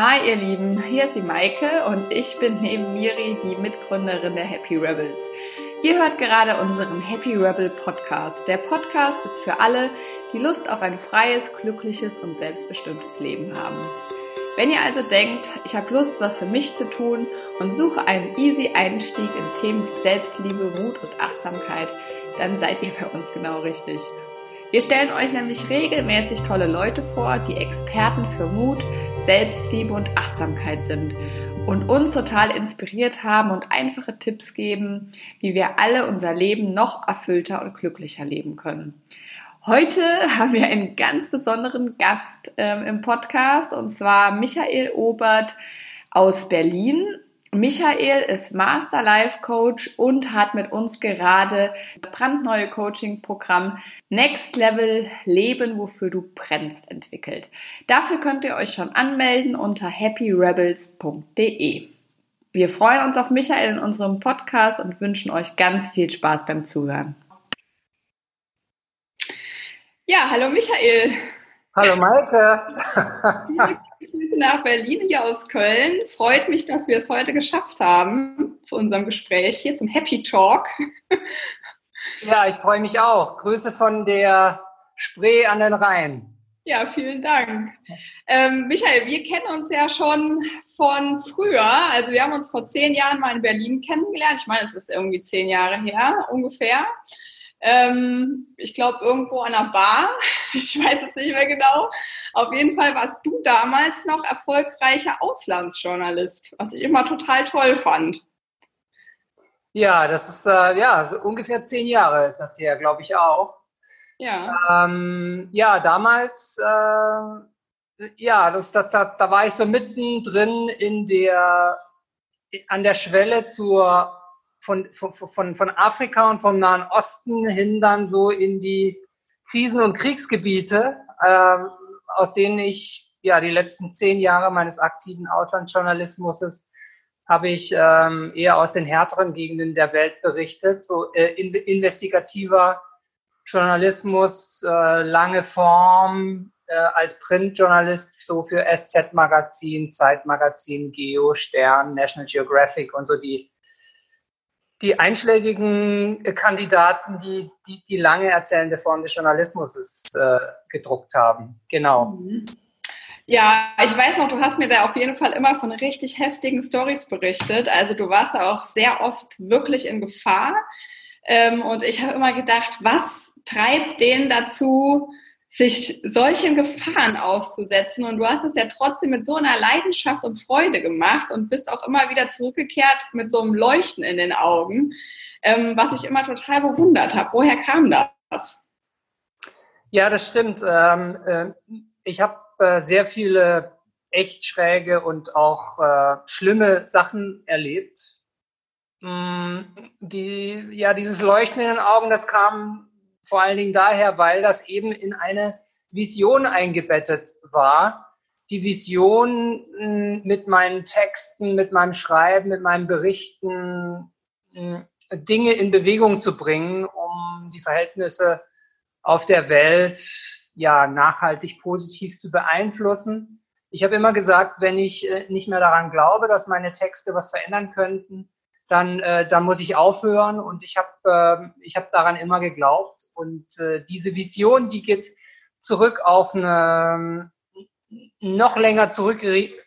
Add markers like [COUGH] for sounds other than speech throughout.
Hi ihr Lieben, hier ist die Maike und ich bin neben Miri die Mitgründerin der Happy Rebels. Ihr hört gerade unseren Happy Rebel Podcast. Der Podcast ist für alle, die Lust auf ein freies, glückliches und selbstbestimmtes Leben haben. Wenn ihr also denkt, ich habe Lust, was für mich zu tun und suche einen easy Einstieg in Themen wie Selbstliebe, Mut und Achtsamkeit, dann seid ihr bei uns genau richtig. Wir stellen euch nämlich regelmäßig tolle Leute vor, die Experten für Mut, Selbstliebe und Achtsamkeit sind und uns total inspiriert haben und einfache Tipps geben, wie wir alle unser Leben noch erfüllter und glücklicher leben können. Heute [LAUGHS] haben wir einen ganz besonderen Gast ähm, im Podcast und zwar Michael Obert aus Berlin. Michael ist Master Life Coach und hat mit uns gerade das brandneue Coaching-Programm Next Level Leben, wofür du brennst, entwickelt. Dafür könnt ihr euch schon anmelden unter happyrebels.de. Wir freuen uns auf Michael in unserem Podcast und wünschen euch ganz viel Spaß beim Zuhören. Ja, hallo Michael. Hallo Maike. [LAUGHS] nach Berlin hier aus Köln. Freut mich, dass wir es heute geschafft haben zu unserem Gespräch hier zum Happy Talk. Ja, ich freue mich auch. Grüße von der Spree an den Rhein. Ja, vielen Dank. Ähm, Michael, wir kennen uns ja schon von früher. Also wir haben uns vor zehn Jahren mal in Berlin kennengelernt. Ich meine, es ist irgendwie zehn Jahre her ungefähr. Ähm, ich glaube, irgendwo an einer Bar. [LAUGHS] Ich weiß es nicht mehr genau. Auf jeden Fall warst du damals noch erfolgreicher Auslandsjournalist, was ich immer total toll fand. Ja, das ist äh, ja so ungefähr zehn Jahre ist das hier, glaube ich auch. Ja. Ähm, ja, damals, äh, ja, das, das, das, da war ich so mittendrin in der, an der Schwelle zur von, von, von, Afrika und vom Nahen Osten hin dann so in die Krisen- und Kriegsgebiete, äh, aus denen ich ja die letzten zehn Jahre meines aktiven Auslandsjournalismus habe ich ähm, eher aus den härteren Gegenden der Welt berichtet, so äh, in, investigativer Journalismus, äh, lange Form, äh, als Printjournalist so für SZ-Magazin, Zeitmagazin, Geo, Stern, National Geographic und so die die einschlägigen Kandidaten, die, die die lange erzählende Form des Journalismus äh, gedruckt haben. Genau. Mhm. Ja, ich weiß noch, du hast mir da auf jeden Fall immer von richtig heftigen Stories berichtet. Also du warst auch sehr oft wirklich in Gefahr. Ähm, und ich habe immer gedacht, was treibt den dazu, sich solchen Gefahren auszusetzen. Und du hast es ja trotzdem mit so einer Leidenschaft und Freude gemacht und bist auch immer wieder zurückgekehrt mit so einem Leuchten in den Augen, ähm, was ich immer total bewundert habe. Woher kam das? Ja, das stimmt. Ähm, äh, ich habe äh, sehr viele echt schräge und auch äh, schlimme Sachen erlebt. Mm, die, ja, dieses Leuchten in den Augen, das kam vor allen Dingen daher, weil das eben in eine Vision eingebettet war. Die Vision hm, mit meinen Texten, mit meinem Schreiben, mit meinen Berichten, hm, Dinge in Bewegung zu bringen, um die Verhältnisse auf der Welt ja nachhaltig positiv zu beeinflussen. Ich habe immer gesagt, wenn ich äh, nicht mehr daran glaube, dass meine Texte was verändern könnten, dann, äh, dann muss ich aufhören. Und ich habe äh, ich hab daran immer geglaubt. Und äh, diese Vision, die geht zurück auf eine noch länger zurück,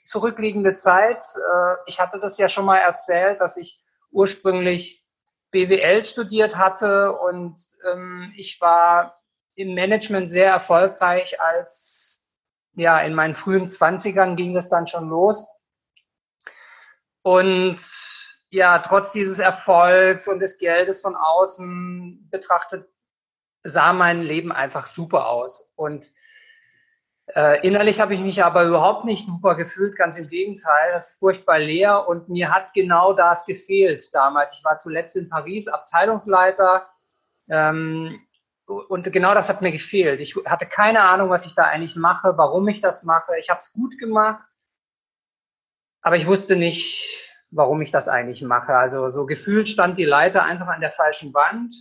zurückliegende Zeit. Äh, ich hatte das ja schon mal erzählt, dass ich ursprünglich BWL studiert hatte und ähm, ich war im Management sehr erfolgreich als, ja, in meinen frühen Zwanzigern ging das dann schon los. Und ja, trotz dieses Erfolgs und des Geldes von außen betrachtet sah mein Leben einfach super aus. Und äh, innerlich habe ich mich aber überhaupt nicht super gefühlt, ganz im Gegenteil, furchtbar leer und mir hat genau das gefehlt damals. Ich war zuletzt in Paris Abteilungsleiter ähm, und genau das hat mir gefehlt. Ich hatte keine Ahnung, was ich da eigentlich mache, warum ich das mache. Ich habe es gut gemacht, aber ich wusste nicht, warum ich das eigentlich mache. Also so gefühlt stand die Leiter einfach an der falschen Wand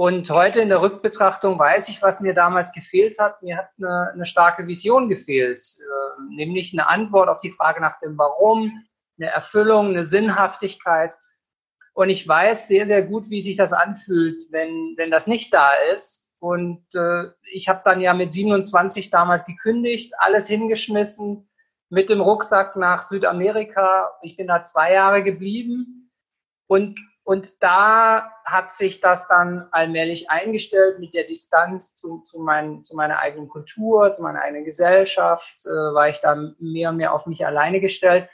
Und heute in der Rückbetrachtung weiß ich, was mir damals gefehlt hat. Mir hat eine, eine starke Vision gefehlt, äh, nämlich eine Antwort auf die Frage nach dem Warum, eine Erfüllung, eine Sinnhaftigkeit. Und ich weiß sehr, sehr gut, wie sich das anfühlt, wenn, wenn das nicht da ist. Und äh, ich habe dann ja mit 27 damals gekündigt, alles hingeschmissen, mit dem Rucksack nach Südamerika. Ich bin da zwei Jahre geblieben. Und, und da hat sich das dann allmählich eingestellt mit der Distanz zu, zu, mein, zu meiner eigenen Kultur, zu meiner eigenen Gesellschaft, äh, war ich dann mehr und mehr auf mich alleine gestellt.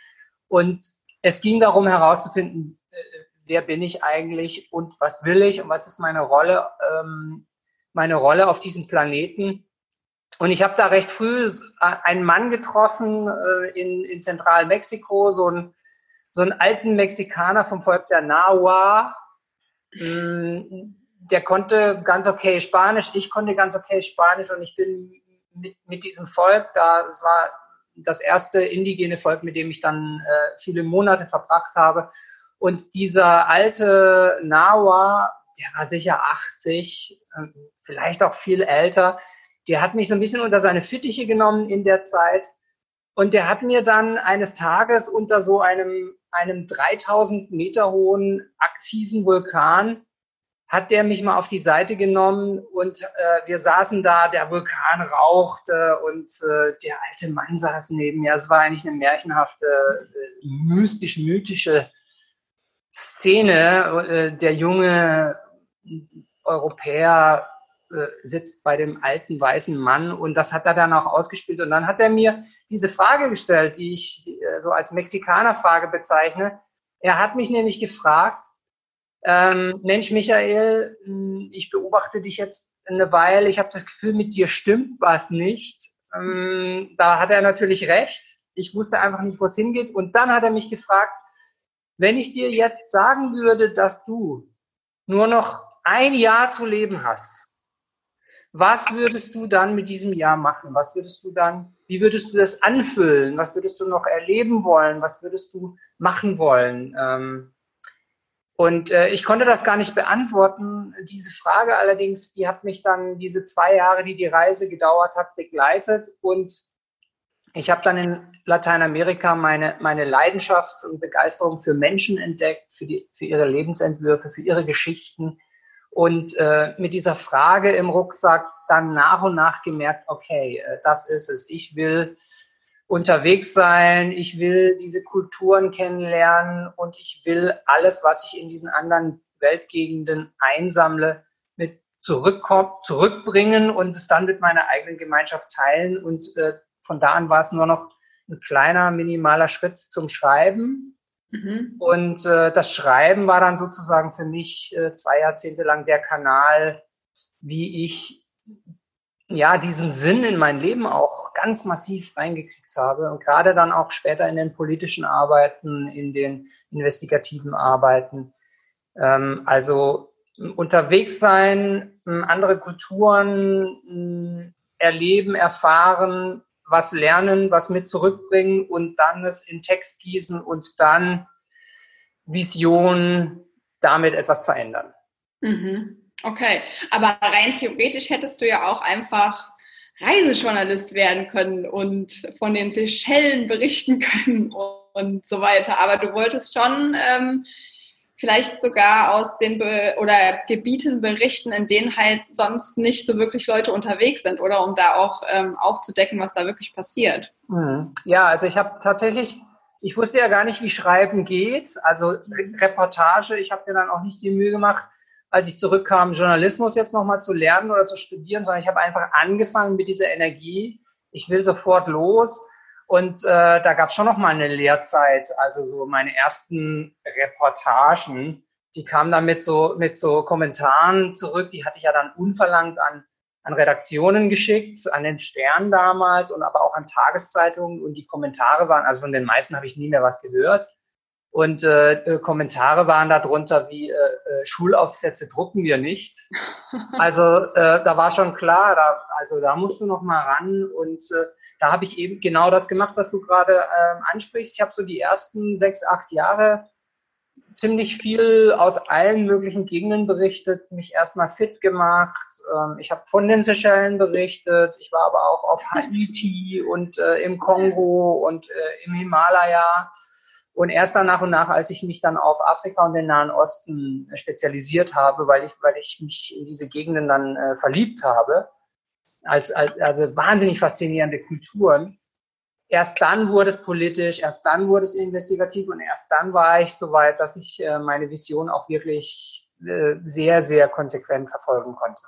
Und es ging darum herauszufinden, äh, wer bin ich eigentlich und was will ich und was ist meine Rolle, ähm, meine Rolle auf diesem Planeten. Und ich habe da recht früh einen Mann getroffen äh, in, in Zentralmexiko, so, ein, so einen alten Mexikaner vom Volk der Nahua. Mm, der konnte ganz okay Spanisch, ich konnte ganz okay Spanisch und ich bin mit, mit diesem Volk da, das war das erste indigene Volk, mit dem ich dann äh, viele Monate verbracht habe. Und dieser alte Nawa, der war sicher 80, äh, vielleicht auch viel älter, der hat mich so ein bisschen unter seine Fittiche genommen in der Zeit. Und der hat mir dann eines Tages unter so einem, einem 3000 Meter hohen aktiven Vulkan hat der mich mal auf die Seite genommen und äh, wir saßen da, der Vulkan rauchte und äh, der alte Mann saß neben mir. Es war eigentlich eine märchenhafte, äh, mystisch-mythische Szene. Äh, der junge Europäer äh, sitzt bei dem alten weißen Mann und das hat er dann auch ausgespielt. Und dann hat er mir diese Frage gestellt, die ich äh, so als Mexikaner-Frage bezeichne. Er hat mich nämlich gefragt, ähm, Mensch, Michael, hm, ich beobachte dich jetzt eine Weile, ich habe das Gefühl, mit dir stimmt was nicht. Ähm, da hat er natürlich recht. Ich wusste einfach nicht, wo es hingeht. Und dann hat er mich gefragt, wenn ich dir jetzt sagen würde, dass du nur noch ein Jahr zu leben hast, was würdest du dann mit diesem Jahr machen? Was würdest du dann, wie würdest du das anfüllen? Was würdest du noch erleben wollen? Was würdest du machen wollen? Ähm, und äh, ich konnte das gar nicht beantworten. Diese Frage allerdings, die hat mich dann diese zwei Jahre, die die Reise gedauert hat, begleitet. Und ich habe dann in Lateinamerika meine, meine Leidenschaft und Begeisterung für Menschen entdeckt, für, die, für ihre Lebensentwürfe, für ihre Geschichten. Und äh, mit dieser Frage im Rucksack dann nach und nach gemerkt, okay, äh, das ist es. Ich will unterwegs sein, ich will diese Kulturen kennenlernen und ich will alles, was ich in diesen anderen Weltgegenden einsammle, mit zurückkommen, zurückbringen und es dann mit meiner eigenen Gemeinschaft teilen. Und äh, von da an war es nur noch ein kleiner, minimaler Schritt zum Schreiben. Mhm. Und äh, das Schreiben war dann sozusagen für mich äh, zwei Jahrzehnte lang der Kanal, wie ich ja diesen Sinn in mein Leben auch ganz massiv reingekriegt habe und gerade dann auch später in den politischen Arbeiten, in den investigativen Arbeiten. Ähm, also unterwegs sein, andere Kulturen erleben, erfahren, was lernen, was mit zurückbringen und dann es in Text gießen und dann Vision damit etwas verändern. Mhm. Okay, aber rein theoretisch hättest du ja auch einfach Reisejournalist werden können und von den Seychellen berichten [LAUGHS] können und so weiter. Aber du wolltest schon ähm, vielleicht sogar aus den Be oder Gebieten berichten, in denen halt sonst nicht so wirklich Leute unterwegs sind, oder um da auch ähm, aufzudecken, was da wirklich passiert. Mhm. Ja, also ich habe tatsächlich, ich wusste ja gar nicht, wie Schreiben geht. Also Reportage, ich habe mir dann auch nicht die Mühe gemacht, als ich zurückkam, Journalismus jetzt nochmal zu lernen oder zu studieren, sondern ich habe einfach angefangen mit dieser Energie. Ich will sofort los. Und äh, da gab es schon noch mal eine Lehrzeit, also so meine ersten Reportagen, die kamen dann mit so, mit so Kommentaren zurück, die hatte ich ja dann unverlangt an, an Redaktionen geschickt, an den Stern damals und aber auch an Tageszeitungen und die Kommentare waren, also von den meisten habe ich nie mehr was gehört. Und äh, äh, Kommentare waren darunter wie äh, äh, Schulaufsätze drucken wir nicht. [LAUGHS] Also äh, da war schon klar, da, also da musst du noch mal ran. Und äh, da habe ich eben genau das gemacht, was du gerade äh, ansprichst. Ich habe so die ersten sechs, acht Jahre ziemlich viel aus allen möglichen Gegenden berichtet, mich erstmal fit gemacht. Ähm, ich habe von den Seychellen berichtet, ich war aber auch auf Haiti [LAUGHS] und äh, im Kongo und äh, im Himalaya. Und erst dann nach und nach, als ich mich dann auf Afrika und den Nahen Osten spezialisiert habe, weil ich, weil ich mich in diese Gegenden dann äh, verliebt habe, als, als, also wahnsinnig faszinierende Kulturen, erst dann wurde es politisch, erst dann wurde es investigativ und erst dann war ich so weit, dass ich äh, meine Vision auch wirklich äh, sehr, sehr konsequent verfolgen konnte.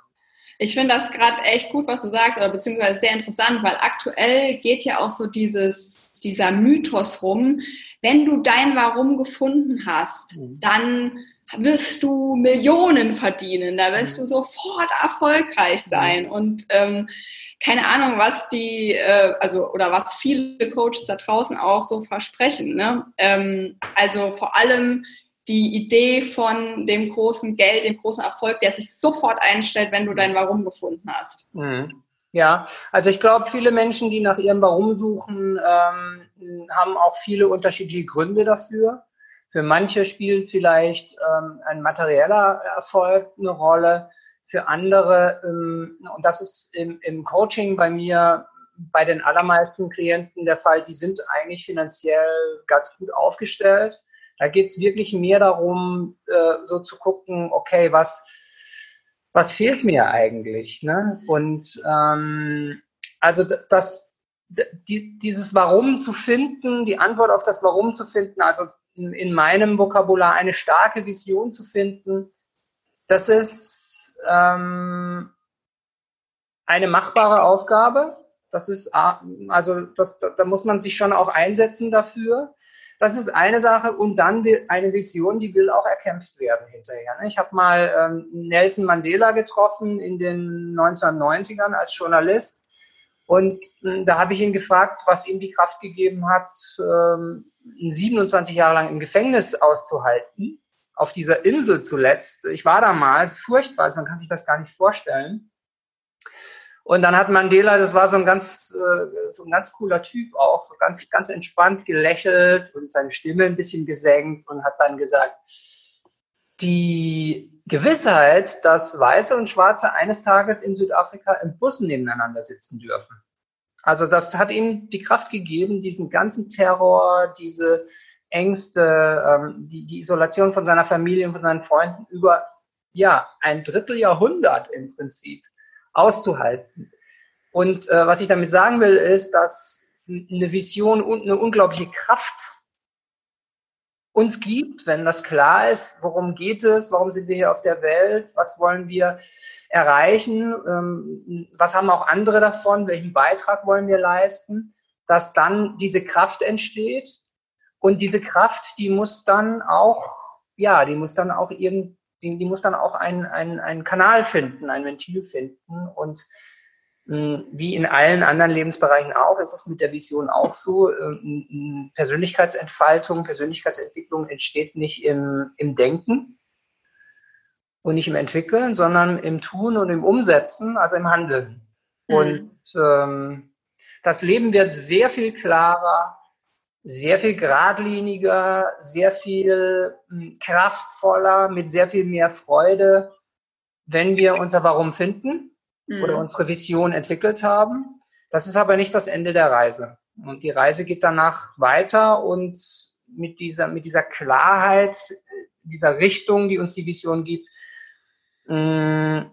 Ich finde das gerade echt gut, was du sagst, oder beziehungsweise sehr interessant, weil aktuell geht ja auch so dieses, dieser Mythos rum, wenn du dein Warum gefunden hast, mhm. dann wirst du Millionen verdienen, da wirst mhm. du sofort erfolgreich sein. Mhm. Und ähm, keine Ahnung, was die, äh, also oder was viele Coaches da draußen auch so versprechen. Ne? Ähm, also vor allem die Idee von dem großen Geld, dem großen Erfolg, der sich sofort einstellt, wenn du dein Warum gefunden hast. Mhm. Ja, also ich glaube, viele Menschen, die nach ihrem Warum suchen, ähm, haben auch viele unterschiedliche Gründe dafür. Für manche spielt vielleicht ähm, ein materieller Erfolg eine Rolle für andere, ähm, und das ist im, im Coaching bei mir bei den allermeisten Klienten der Fall, die sind eigentlich finanziell ganz gut aufgestellt. Da geht es wirklich mehr darum, äh, so zu gucken, okay, was, was fehlt mir eigentlich? Ne? Und ähm, also das, die, dieses Warum zu finden, die Antwort auf das Warum zu finden, also in, in meinem Vokabular eine starke Vision zu finden, das ist ähm, eine machbare Aufgabe. Das ist, also das, da muss man sich schon auch einsetzen dafür. Das ist eine Sache und dann eine Vision, die will auch erkämpft werden hinterher. Ne? Ich habe mal ähm, Nelson Mandela getroffen in den 1990ern als Journalist und hm, da habe ich ihn gefragt, was ihm die Kraft gegeben hat, 27 ähm, Jahre lang im Gefängnis auszuhalten auf dieser Insel zuletzt. Ich war damals furchtbar, also man kann sich das gar nicht vorstellen. Und dann hat Mandela, das war so ein ganz, äh, so ein ganz cooler Typ auch, so ganz, ganz entspannt gelächelt und seine Stimme ein bisschen gesenkt und hat dann gesagt, die Gewissheit, dass Weiße und Schwarze eines Tages in Südafrika im Bus nebeneinander sitzen dürfen. Also das hat ihm die Kraft gegeben, diesen ganzen Terror, diese, Ängste, ähm, die, die Isolation von seiner Familie und von seinen Freunden über ja, ein Dritteljahrhundert im Prinzip auszuhalten. Und äh, was ich damit sagen will, ist, dass eine Vision und eine unglaubliche Kraft uns gibt, wenn das klar ist, worum geht es, warum sind wir hier auf der Welt, was wollen wir erreichen, ähm, was haben auch andere davon, welchen Beitrag wollen wir leisten, dass dann diese Kraft entsteht und diese Kraft, die muss dann auch, ja, die muss dann auch irgend, die, muss dann auch einen, einen, einen Kanal finden, ein Ventil finden. Und wie in allen anderen Lebensbereichen auch, ist es mit der Vision auch so. Ähm, Persönlichkeitsentfaltung, Persönlichkeitsentwicklung entsteht nicht im, im Denken und nicht im Entwickeln, sondern im Tun und im Umsetzen, also im Handeln. Mhm. Und ähm, das Leben wird sehr viel klarer, sehr viel geradliniger, sehr viel hm, kraftvoller, mit sehr viel mehr Freude, wenn wir unser Warum finden mhm. oder unsere Vision entwickelt haben. Das ist aber nicht das Ende der Reise. Und die Reise geht danach weiter und mit dieser, mit dieser Klarheit, dieser Richtung, die uns die Vision gibt, hm,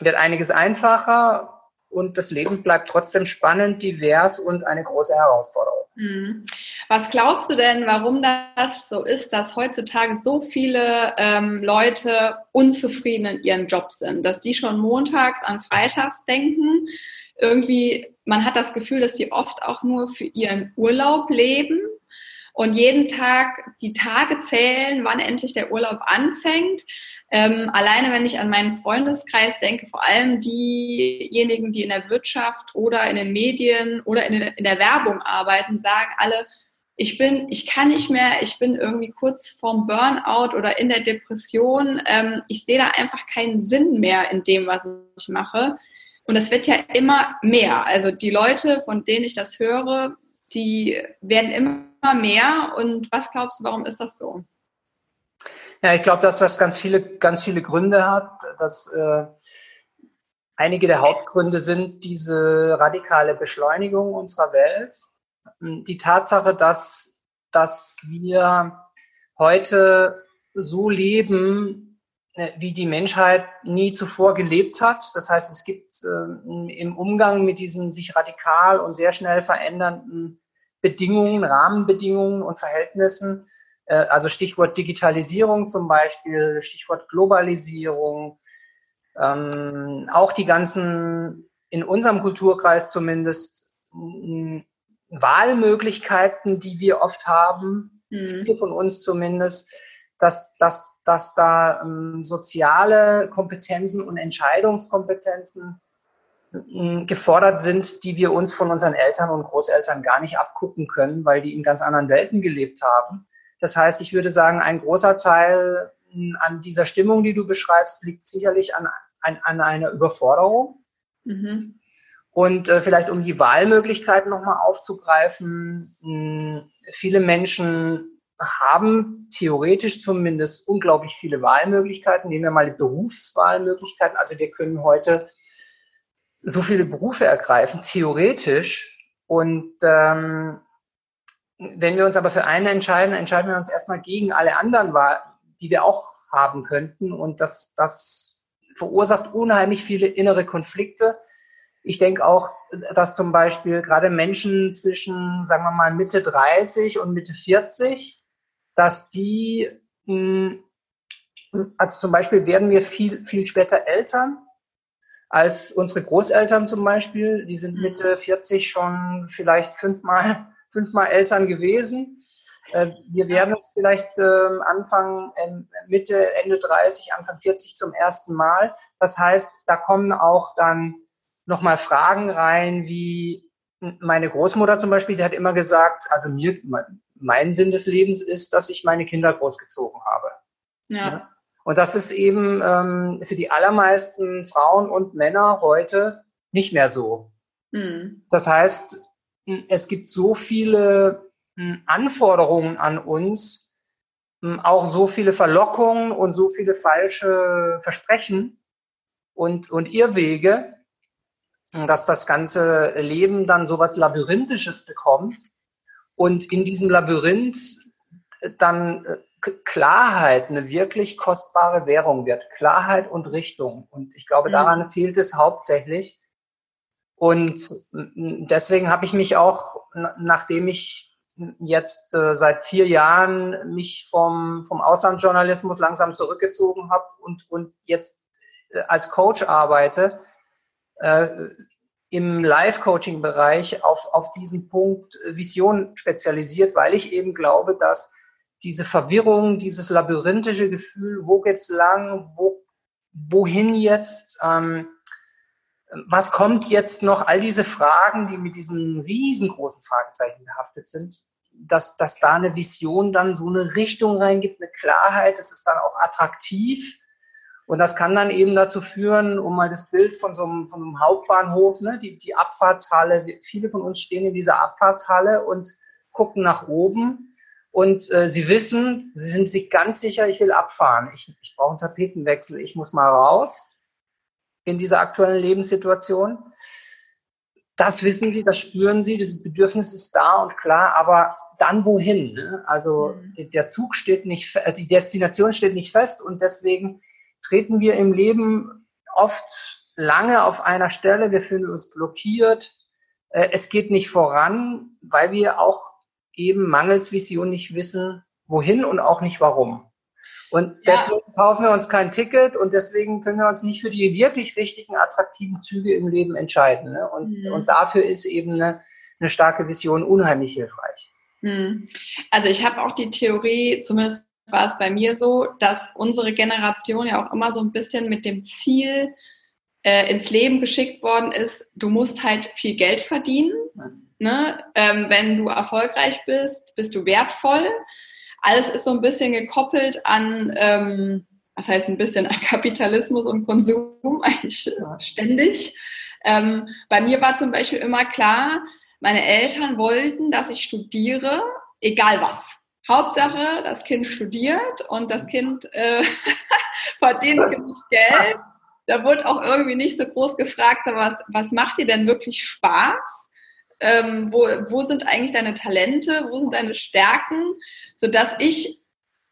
wird einiges einfacher und das Leben bleibt trotzdem spannend, divers und eine große Herausforderung. Mhm. Was glaubst du denn, warum das so ist, dass heutzutage so viele ähm, Leute unzufrieden in ihren Jobs sind, dass die schon montags an Freitags denken? Irgendwie, man hat das Gefühl, dass sie oft auch nur für ihren Urlaub leben und jeden Tag die Tage zählen, wann endlich der Urlaub anfängt. Ähm, alleine wenn ich an meinen Freundeskreis denke, vor allem diejenigen, die in der Wirtschaft oder in den Medien oder in, in der Werbung arbeiten, sagen alle, ich bin, ich kann nicht mehr, ich bin irgendwie kurz vorm Burnout oder in der Depression. Ähm, ich sehe da einfach keinen Sinn mehr in dem, was ich mache. Und es wird ja immer mehr. Also die Leute, von denen ich das höre, die werden immer mehr. Und was glaubst du, warum ist das so? Ja, ich glaube, dass das ganz viele, ganz viele Gründe hat, dass äh, einige der Hauptgründe sind diese radikale Beschleunigung unserer Welt, die Tatsache, dass, dass wir heute so leben, äh, wie die Menschheit nie zuvor gelebt hat. Das heißt, es gibt äh, im Umgang mit diesen sich radikal und sehr schnell verändernden Bedingungen, Rahmenbedingungen und Verhältnissen, also Stichwort Digitalisierung zum Beispiel, Stichwort Globalisierung, ähm, auch die ganzen, in unserem Kulturkreis zumindest, Wahlmöglichkeiten, die wir oft haben, mhm. viele von uns zumindest, dass, dass, dass da ähm, soziale Kompetenzen und Entscheidungskompetenzen ähm, gefordert sind, die wir uns von unseren Eltern und Großeltern gar nicht abgucken können, weil die in ganz anderen Welten gelebt haben. Das heißt, ich würde sagen, ein großer Teil hm, an dieser Stimmung, die du beschreibst, liegt sicherlich an, an, an einer Überforderung. Mhm. Und äh, vielleicht um die Wahlmöglichkeiten nochmal aufzugreifen, mh, hm, viele Menschen haben theoretisch zumindest unglaublich viele Wahlmöglichkeiten. Nehmen wir mal die Berufswahlmöglichkeiten. Also wir können heute so viele Berufe ergreifen, theoretisch. Und ähm, wenn wir uns aber für eine entscheiden, entscheiden wir uns erstmal gegen alle anderen, die wir auch haben könnten. Und das, das verursacht unheimlich viele innere Konflikte. Ich denke auch, dass zum Beispiel gerade Menschen zwischen, sagen wir mal, Mitte 30 und Mitte 40 dass die, hm, also zum Beispiel werden wir viel, viel später Eltern als unsere Großeltern zum Beispiel. Die sind mhm. Mitte 40 schon vielleicht fünfmal, fünfmal Eltern gewesen. Äh, wir werden es vielleicht ähm, Anfang, ähm, Mitte, Ende 30, Anfang 40 zum ersten Mal. Das heißt, da kommen auch dann nochmal Fragen rein, wie meine Großmutter zum Beispiel, die hat immer gesagt, also mir, mein Sinn des Lebens ist, dass ich meine Kinder großgezogen habe. Ja. ja. Und das ist eben ähm, für die allermeisten Frauen und Männer heute nicht mehr so. Mhm. Das heißt, es gibt so viele hm, Anforderungen an uns, hm, auch so viele Verlockungen und so viele falsche Versprechen und, und Irrwege, dass das ganze Leben dann so was Labyrinthisches bekommt und in diesem Labyrinth dann äh, Klarheit eine wirklich kostbare Währung wird. Klarheit und Richtung. Und ich glaube, daran mhm. fehlt es hauptsächlich. Und deswegen habe ich mich auch, nachdem ich jetzt äh, seit vier Jahren mich vom, vom Auslandsjournalismus langsam zurückgezogen habe und, und jetzt äh, als Coach arbeite, äh, im Live-Coaching-Bereich auf, auf diesen Punkt Vision spezialisiert, weil ich eben glaube, dass diese Verwirrung, dieses labyrinthische Gefühl, wo geht's lang, wo, wohin jetzt, ähm, was kommt jetzt noch, all diese Fragen, die mit diesen riesengroßen Fragezeichen behaftet sind, dass, dass da eine Vision dann so eine Richtung reingibt, eine Klarheit, es ist dann auch attraktiv. Und das kann dann eben dazu führen, um mal das Bild von so einem, von einem Hauptbahnhof, ne, die, die Abfahrtshalle, viele von uns stehen in dieser Abfahrtshalle und gucken nach oben. Und äh, sie wissen, sie sind sich ganz sicher, ich will abfahren, ich, ich brauche einen Tapetenwechsel, ich muss mal raus in dieser aktuellen Lebenssituation. Das wissen sie, das spüren sie, das Bedürfnis ist da und klar, aber dann wohin? Ne? Also mhm. der Zug steht nicht, die Destination steht nicht fest und deswegen treten wir im Leben oft lange auf einer Stelle, wir fühlen uns blockiert, äh, es geht nicht voran, weil wir auch eben mangels Vision nicht wissen, wohin und auch nicht warum. Und ja. deswegen kaufen wir uns kein Ticket und deswegen können wir uns nicht für die wirklich richtigen, attraktiven Züge im Leben entscheiden. Ne? Und, mhm. und dafür ist eben eine, eine starke Vision unheimlich hilfreich. Mhm. Also ich habe auch die Theorie, zumindest war es bei mir so, dass unsere Generation ja auch immer so ein bisschen mit dem Ziel äh, ins Leben geschickt worden ist, du musst halt viel Geld verdienen. Ne? Ähm, wenn du erfolgreich bist, bist du wertvoll. Alles ist so ein bisschen gekoppelt an, ähm, was heißt ein bisschen an Kapitalismus und Konsum, [LAUGHS] eigentlich ständig. Ähm, bei mir war zum Beispiel immer klar, meine Eltern wollten, dass ich studiere, egal was. Hauptsache, das Kind studiert und das Kind äh, [LAUGHS] verdient genug Geld. Da wird auch irgendwie nicht so groß gefragt, was, was macht dir denn wirklich Spaß? Ähm, wo, wo sind eigentlich deine Talente? Wo sind deine Stärken? Sodass ich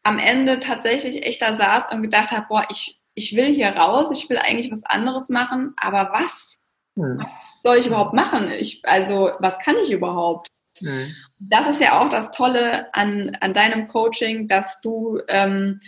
am Ende tatsächlich echt da saß und gedacht habe, boah, ich, ich will hier raus, ich will eigentlich was anderes machen, aber was? Hm. Was soll ich überhaupt machen? Ich, also, was kann ich überhaupt? Mhm. Das ist ja auch das Tolle an, an deinem Coaching, dass du ähm,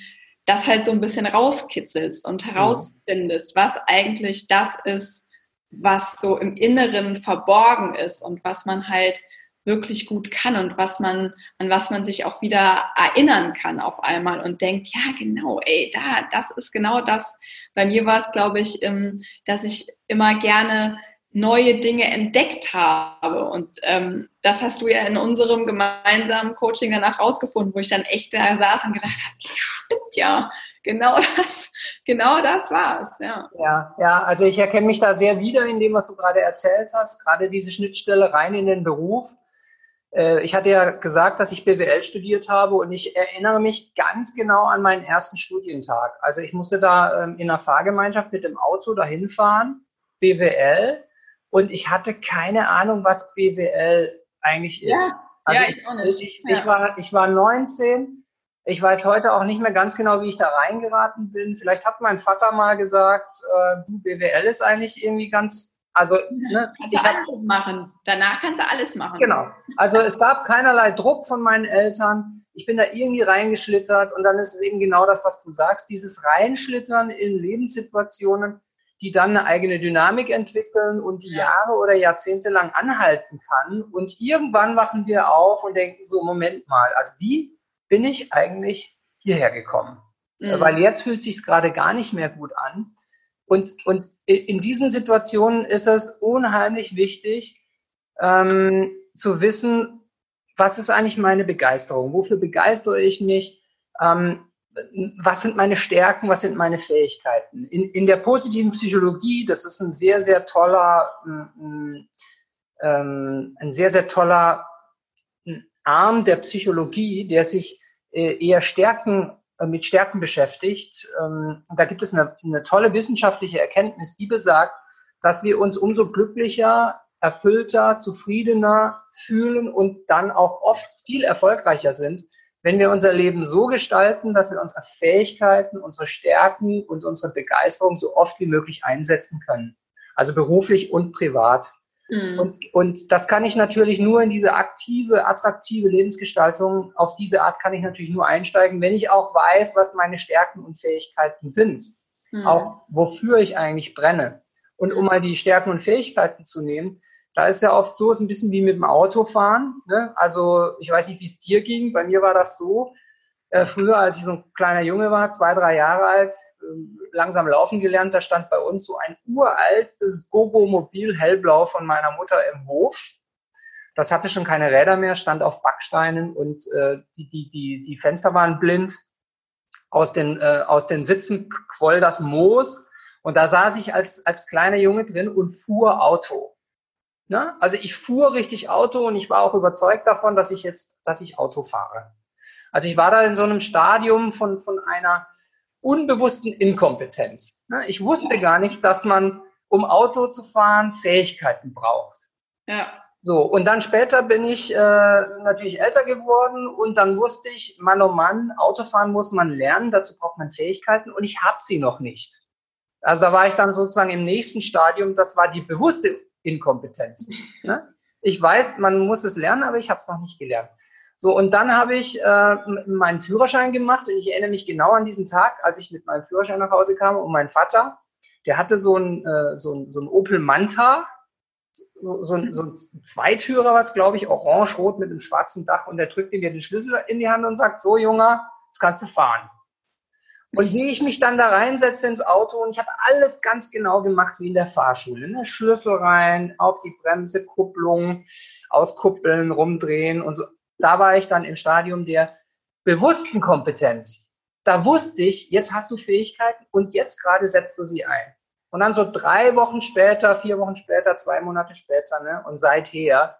das halt so ein bisschen rauskitzelst und herausfindest, was eigentlich das ist, was so im Inneren verborgen ist und was man halt wirklich gut kann und was man, an was man sich auch wieder erinnern kann auf einmal und denkt, ja, genau, ey, da, das ist genau das. Bei mir war es, glaube ich, ähm, dass ich immer gerne neue Dinge entdeckt habe. Und ähm, das hast du ja in unserem gemeinsamen Coaching danach rausgefunden, wo ich dann echt da saß und gedacht habe, stimmt ja, genau [LAUGHS] das, genau das war es. Ja. ja, ja, also ich erkenne mich da sehr wieder in dem, was du gerade erzählt hast, gerade diese Schnittstelle rein in den Beruf. Äh, ich hatte ja gesagt, dass ich BWL studiert habe und ich erinnere mich ganz genau an meinen ersten Studientag. Also ich musste da ähm, in einer Fahrgemeinschaft mit dem Auto dahin fahren, BWL und ich hatte keine Ahnung, was BWL eigentlich ist. Ja, also ja, ich, ich, ich, ja. ich, war, ich war 19. Ich weiß heute auch nicht mehr ganz genau, wie ich da reingeraten bin. Vielleicht hat mein Vater mal gesagt, äh, du, BWL ist eigentlich irgendwie ganz, also, ne, kannst du alles hab, machen. Danach kannst du alles machen. Genau. Also es gab keinerlei Druck von meinen Eltern. Ich bin da irgendwie reingeschlittert und dann ist es eben genau das, was du sagst, dieses Reinschlittern in Lebenssituationen, die dann eine eigene Dynamik entwickeln und die Jahre oder Jahrzehnte lang anhalten kann. Und irgendwann wachen wir auf und denken so, Moment mal, also wie bin ich eigentlich hierher gekommen? Mhm. Weil jetzt fühlt sich gerade gar nicht mehr gut an. Und, und in diesen Situationen ist es unheimlich wichtig, ähm, zu wissen, was ist eigentlich meine Begeisterung? Wofür begeistere ich mich? Ähm, was sind meine Stärken, was sind meine Fähigkeiten. In, in der positiven Psychologie, das ist ein sehr, sehr toller, ähm, ein sehr, sehr toller Arm der Psychologie, der sich äh, eher Stärken, mit Stärken beschäftigt. Ähm, da gibt es eine, eine tolle wissenschaftliche Erkenntnis, die besagt, dass wir uns umso glücklicher, erfüllter, zufriedener fühlen und dann auch oft viel erfolgreicher sind, wenn wir unser Leben so gestalten, dass wir unsere Fähigkeiten, unsere Stärken und unsere Begeisterung so oft wie möglich einsetzen können. Also beruflich und privat. Mhm. Und, und das kann ich natürlich nur in diese aktive, attraktive Lebensgestaltung, auf diese Art kann ich natürlich nur einsteigen, wenn ich auch weiß, was meine Stärken und Fähigkeiten sind. Mhm. Auch wofür ich eigentlich brenne. Und um mal die Stärken und Fähigkeiten zu nehmen, da ist ja oft so, ist ein bisschen wie mit dem Autofahren. Ne? Also ich weiß nicht, wie es dir ging. Bei mir war das so. Äh, früher, als ich so ein kleiner Junge war, zwei, drei Jahre alt, langsam laufen gelernt, da stand bei uns so ein uraltes Gogo-Mobil hellblau von meiner Mutter im Hof. Das hatte schon keine Räder mehr, stand auf Backsteinen und äh, die, die, die, die Fenster waren blind. Aus den, äh, aus den Sitzen quoll das Moos. Und da saß ich als, als kleiner Junge drin und fuhr Auto. Ne? Also ich fuhr richtig Auto und ich war auch überzeugt davon, dass ich jetzt, dass ich Auto fahre. Also ich war da in so einem Stadium von, von einer unbewussten Inkompetenz. Ne? Ich wusste gar nicht, dass man, um Auto zu fahren, Fähigkeiten braucht. Ja. So, und dann später bin ich äh, natürlich älter geworden und dann wusste ich, Mann oh Mann, Autofahren muss man lernen, dazu braucht man Fähigkeiten und ich habe sie noch nicht. Also da war ich dann sozusagen im nächsten Stadium, das war die bewusste Inkompetenz. [LAUGHS] Ne? Ich weiß, man muss es lernen, aber ich habe es noch nicht gelernt. So, und dann habe ich äh, meinen Führerschein gemacht und ich erinnere mich genau an diesen Tag, als ich mit meinem Führerschein nach Hause kam und mein Vater, der hatte so ein, äh, so ein, so ein Opel Manta, so, so, ein, so ein Zweitürer, was glaube ich, orange-rot mit einem schwarzen Dach und der drückte mir den Schlüssel in die Hand und sagt, so Junger, jetzt kannst du fahren. Und wie ich mich dann da reinsetze ins Auto und ich habe alles ganz genau gemacht wie in der Fahrschule. Ne? Schlüssel rein, auf die Bremse, Kupplung, auskuppeln, rumdrehen und so. Da war ich dann im Stadium der bewussten Kompetenz. Da wusste ich, jetzt hast du Fähigkeiten und jetzt gerade setzt du sie ein. Und dann so drei Wochen später, vier Wochen später, zwei Monate später, ne, und seither,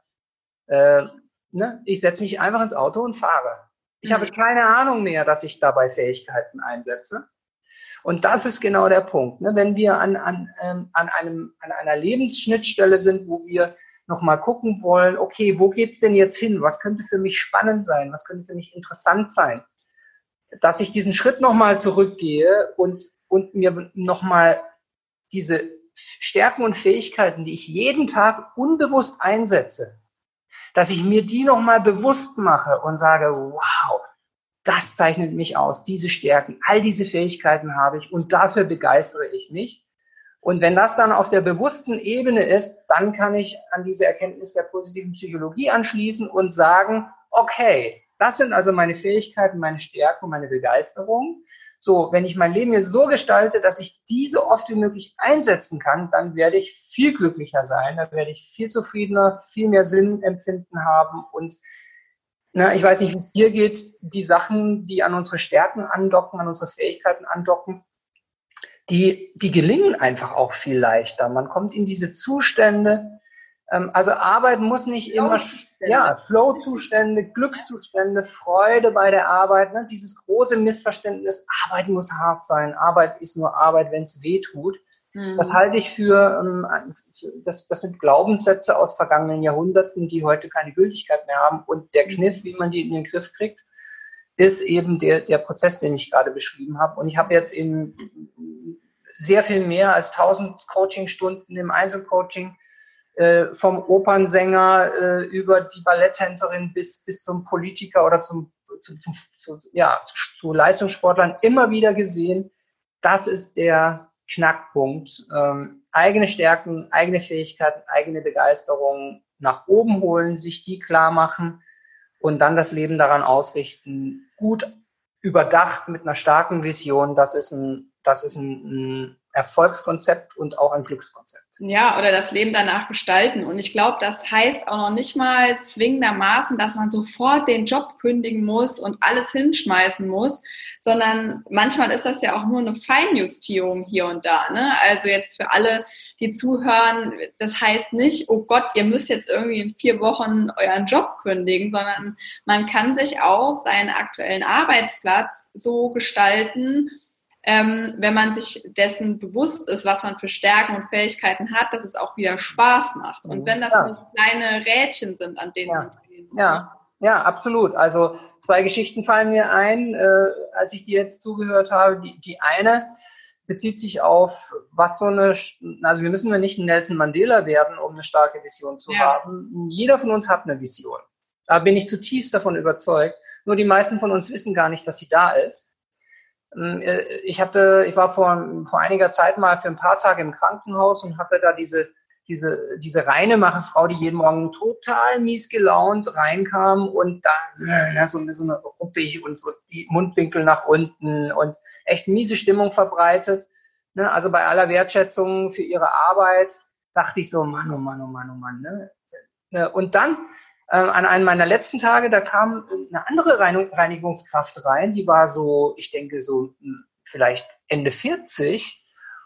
äh, ne, ich setze mich einfach ins Auto und fahre Ich habe keine Ahnung mehr, dass ich dabei Fähigkeiten einsetze. Und das ist genau der Punkt. Ne? Wenn wir an, an, ähm, an, einem, an einer Lebensschnittstelle sind, wo wir nochmal gucken wollen, okay, wo geht's denn jetzt hin? Was könnte für mich spannend sein? Was könnte für mich interessant sein? Dass ich diesen Schritt nochmal zurückgehe und, und mir nochmal diese Stärken und Fähigkeiten, die ich jeden Tag unbewusst einsetze, dass ich mir die nochmal bewusst mache und sage, wow, das zeichnet mich aus, diese Stärken, all diese Fähigkeiten habe ich und dafür begeistere ich mich. Und wenn das dann auf der bewussten Ebene ist, dann kann ich an diese Erkenntnis der positiven Psychologie anschließen und sagen, okay, das sind also meine Fähigkeiten, meine Stärken, meine Begeisterung. So, wenn ich mein Leben jetzt so gestalte, dass ich diese oft wie möglich einsetzen kann, dann werde ich viel glücklicher sein, dann werde ich viel zufriedener, viel mehr Sinn empfinden haben und na, ich weiß nicht, wie es dir geht, die Sachen, die an unsere Stärken andocken, an unsere Fähigkeiten andocken, die, die gelingen einfach auch viel leichter. Man kommt in diese Zustände. Ähm, also Arbeit muss nicht immer, ja, Flow-Zustände, Glückszustände, Freude bei der Arbeit, ne? dieses große Missverständnis, Arbeit muss hart sein, Arbeit ist nur Arbeit, wenn es weh tut. Das mhm. halte ich für, ähm, das, das sind Glaubenssätze aus vergangenen Jahrhunderten, die heute keine Gültigkeit mehr haben. Und der. Kniff, wie man die in den Griff kriegt, ist eben der, der Prozess, den ich gerade beschrieben habe. Und ich habe jetzt eben sehr viel mehr als 1000 Coachingstunden im Einzelcoaching äh, vom Opernsänger äh, über die Balletttänzerin bis, bis zum Politiker oder zum, zu, zu, zu, ja, zu Leistungssportlern immer wieder gesehen. Das ist der Knackpunkt. Ähm, eigene Stärken, eigene Fähigkeiten, eigene Begeisterung nach oben holen, sich die klar machen und dann das Leben daran ausrichten. Gut überdacht mit einer starken Vision, das ist ein, das ist ein, ein Erfolgskonzept und auch ein Glückskonzept. Ja, oder das Leben danach gestalten. Und ich glaube, das heißt auch noch nicht mal zwingendermaßen, dass man sofort den Job kündigen muss und alles hinschmeißen muss, sondern manchmal ist das ja auch nur eine Feinjustierung hier und da. Ne? Also jetzt für alle, die zuhören, das heißt nicht, oh Gott, ihr müsst jetzt irgendwie in vier Wochen euren Job kündigen, sondern man kann sich auch seinen aktuellen Arbeitsplatz so gestalten, ähm, wenn man sich dessen bewusst ist, was man für Stärken und Fähigkeiten hat, dass es auch wieder Spaß macht. Und wenn das ja. nur kleine Rädchen sind, an denen ja. man drehen muss. Ja. Ne? Ja, absolut. Also zwei Geschichten fallen mir ein, äh, als ich dir jetzt zugehört habe. Die, die eine bezieht sich auf, was so eine, also wir müssen ja nicht ein Nelson Mandela werden, um eine starke Vision zu ja. haben. Jeder von uns hat eine Vision. Da bin ich zutiefst davon überzeugt. Nur die meisten von uns wissen gar nicht, dass sie da ist. Ähm, äh, ich hatte, ich war vor, vor einiger Zeit mal für ein paar Tage im Krankenhaus und hatte da diese, diese, diese reinemache Frau, die jeden Morgen total mies gelaunt reinkam und dann ja, so, so eine ruppig und so die Mundwinkel nach unten und echt miese Stimmung verbreitet. Ne? Also bei aller Wertschätzung für ihre Arbeit dachte ich so, Mann, oh Mann, oh Mann, oh Mann. Ne? Äh, und dann äh, an einem meiner letzten Tage, da kam eine andere Reinigungskraft rein, die war so, ich denke, so hm, vielleicht Ende 40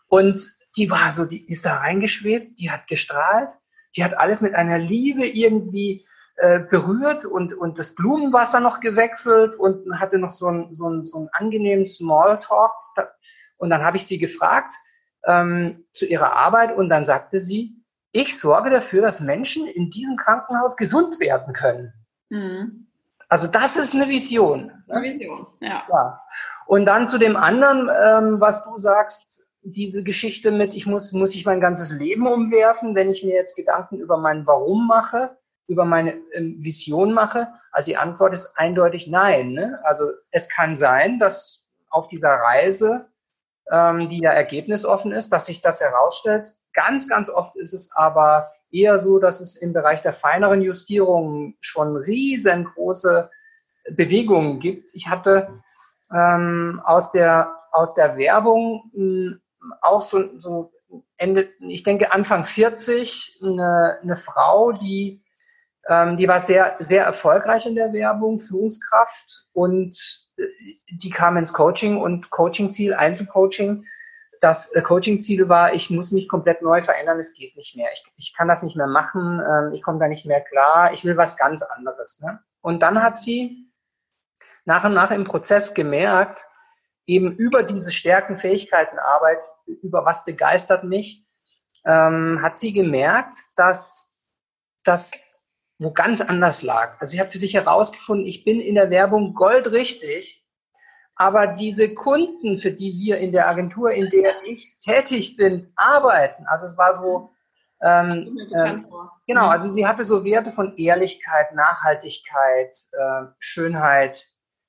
und die war so, die ist da reingeschwebt, die hat gestrahlt, die hat alles mit einer Liebe irgendwie äh, berührt und, und das Blumenwasser noch gewechselt und hatte noch so einen so so einen angenehmen Smalltalk. Und dann habe ich sie gefragt ähm, zu ihrer Arbeit und dann sagte sie, ich sorge dafür, dass Menschen in diesem Krankenhaus gesund werden können. Mhm. Also das ist eine Vision. Eine Vision, ja. ja. Und dann zu dem anderen, ähm, was du sagst, diese Geschichte mit, ich muss, muss ich mein ganzes Leben umwerfen, wenn ich mir jetzt Gedanken über mein Warum mache, über meine ähm, Vision mache. Also die Antwort ist eindeutig nein. Ne? Also es kann sein, dass auf dieser Reise, ähm, die ja ergebnisoffen ist, dass sich das herausstellt, Ganz, ganz oft ist es aber eher so, dass es im Bereich der feineren Justierungen schon riesengroße Bewegungen gibt. Ich hatte ähm, aus, der, aus der Werbung mh, hm, auch so, so Ende, ich denke Anfang 40, eine, eine Frau, die, ähm, die war sehr, sehr erfolgreich in der Werbung, Führungskraft und äh, die kam ins Coaching und Coaching-Ziel, Einzelcoaching das äh, Coaching-Ziel war, ich muss mich komplett neu verändern, es geht nicht mehr. Ich, ich kann das nicht mehr machen, ähm, ich komme da nicht mehr klar, ich will was ganz anderes. Ne? Und dann hat sie nach und nach im Prozess gemerkt, eben über diese Stärken, Fähigkeiten Arbeit, über was begeistert mich, ähm, hat sie gemerkt, dass das wo ganz anders lag. Also ich habe für sich herausgefunden, ich bin in der Werbung goldrichtig, aber diese Kunden, für die wir in der Agentur, in der ich tätig bin, arbeiten, also es war so, ähm, ähm, genau, mhm. also sie hatte so Werte von Ehrlichkeit, Nachhaltigkeit, äh, Schönheit,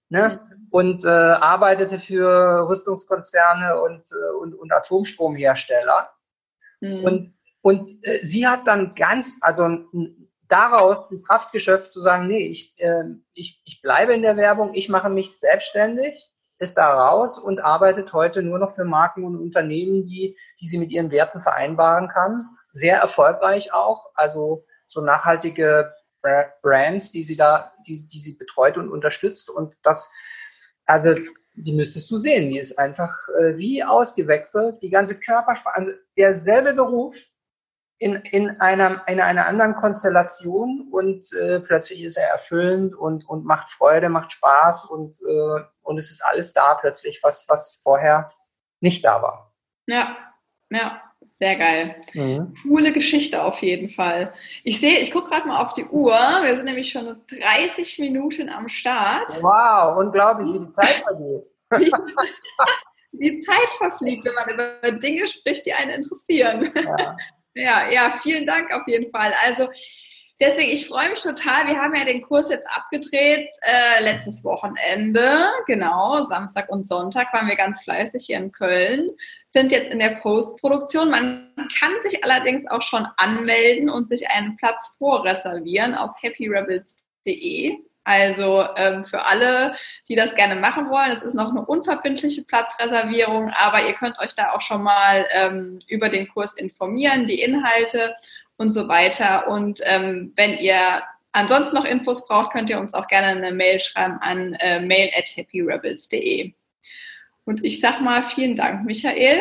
ne? Mhm. und äh, arbeitete für Rüstungskonzerne und, äh, und, und Atomstromhersteller. Mhm. Und, und äh, sie hat dann ganz, also daraus die Kraft geschöpft zu sagen, nee, ich, äh, ich, ich bleibe in der Werbung, ich mache mich selbstständig, ist da raus und arbeitet heute nur noch für Marken und Unternehmen, die, die sie mit ihren Werten vereinbaren kann. Sehr erfolgreich auch, also so nachhaltige Brands, die sie da, die, die sie betreut und unterstützt. Und das, also die müsstest du sehen, die ist einfach äh, wie ausgewechselt, die ganze Körpersprache, also derselbe Beruf, in, in, einer, in einer anderen Konstellation und äh, plötzlich ist er erfüllend und, und macht Freude, macht Spaß und, äh, und es ist alles da plötzlich, was, was vorher nicht da war. Ja, ja, sehr geil. Mhm. Coole Geschichte auf jeden Fall. Ich sehe, ich gucke gerade mal auf die Uhr. Wir sind nämlich schon 30 Minuten am Start. Wow, unglaublich, wie die Zeit vergeht. [LAUGHS] wie die Zeit verfliegt, wenn man über Dinge spricht, die einen interessieren. Ja. Ja, ja, vielen Dank auf jeden Fall. Also deswegen, ich freue mich total. Wir haben ja den Kurs jetzt abgedreht äh, letztes Wochenende. Genau, Samstag und Sonntag waren wir ganz fleißig hier in Köln. Sind jetzt in der Postproduktion. Man kann sich allerdings auch schon anmelden und sich einen Platz vorreservieren auf happyrebels.de. Also ähm, für alle, die das gerne machen wollen, es ist noch eine unverbindliche Platzreservierung, aber ihr könnt euch da auch schon mal ähm, über den Kurs informieren, die Inhalte und so weiter. Und ähm, wenn ihr ansonsten noch Infos braucht, könnt ihr uns auch gerne eine Mail schreiben an äh, mail at happyrebels.de. Und ich sag mal vielen Dank, Michael.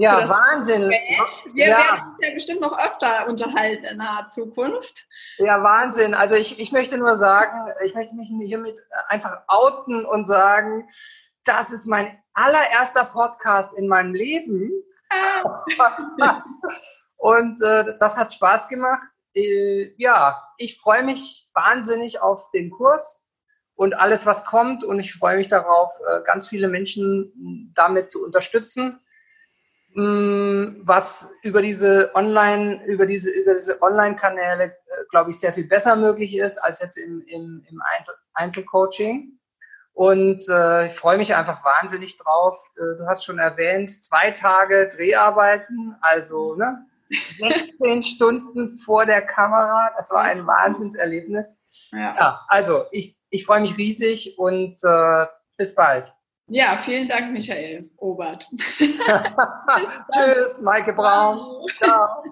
Ja, Wahnsinn. Wir ja. werden uns ja bestimmt noch öfter unterhalten in naher Zukunft. Ja, Wahnsinn. Also ich, ich möchte nur sagen, ich möchte mich hiermit einfach outen und sagen, das ist mein allererster Podcast in meinem Leben. Ah. [LAUGHS] und äh, das hat Spaß gemacht. Äh, ja, ich freue mich wahnsinnig auf den Kurs und alles, was kommt. Und ich freue mich darauf, äh, ganz viele Menschen damit zu unterstützen was über diese Online, über diese, über diese Online-Kanäle, äh, glaube ich, sehr viel besser möglich ist als jetzt im, im, im Einzel Einzelcoaching. Und äh, ich freue mich einfach wahnsinnig drauf. Äh, du hast schon erwähnt, zwei Tage Dreharbeiten, also ne, 16 [LAUGHS] Stunden vor der Kamera. Das war ein Wahnsinnserlebnis. Ja, ja also ich, ich freue mich riesig und äh, bis bald. Ja, vielen Dank, Michael Obert. [LAUGHS] [LAUGHS] Tschüss, Maike Braun. Ciao.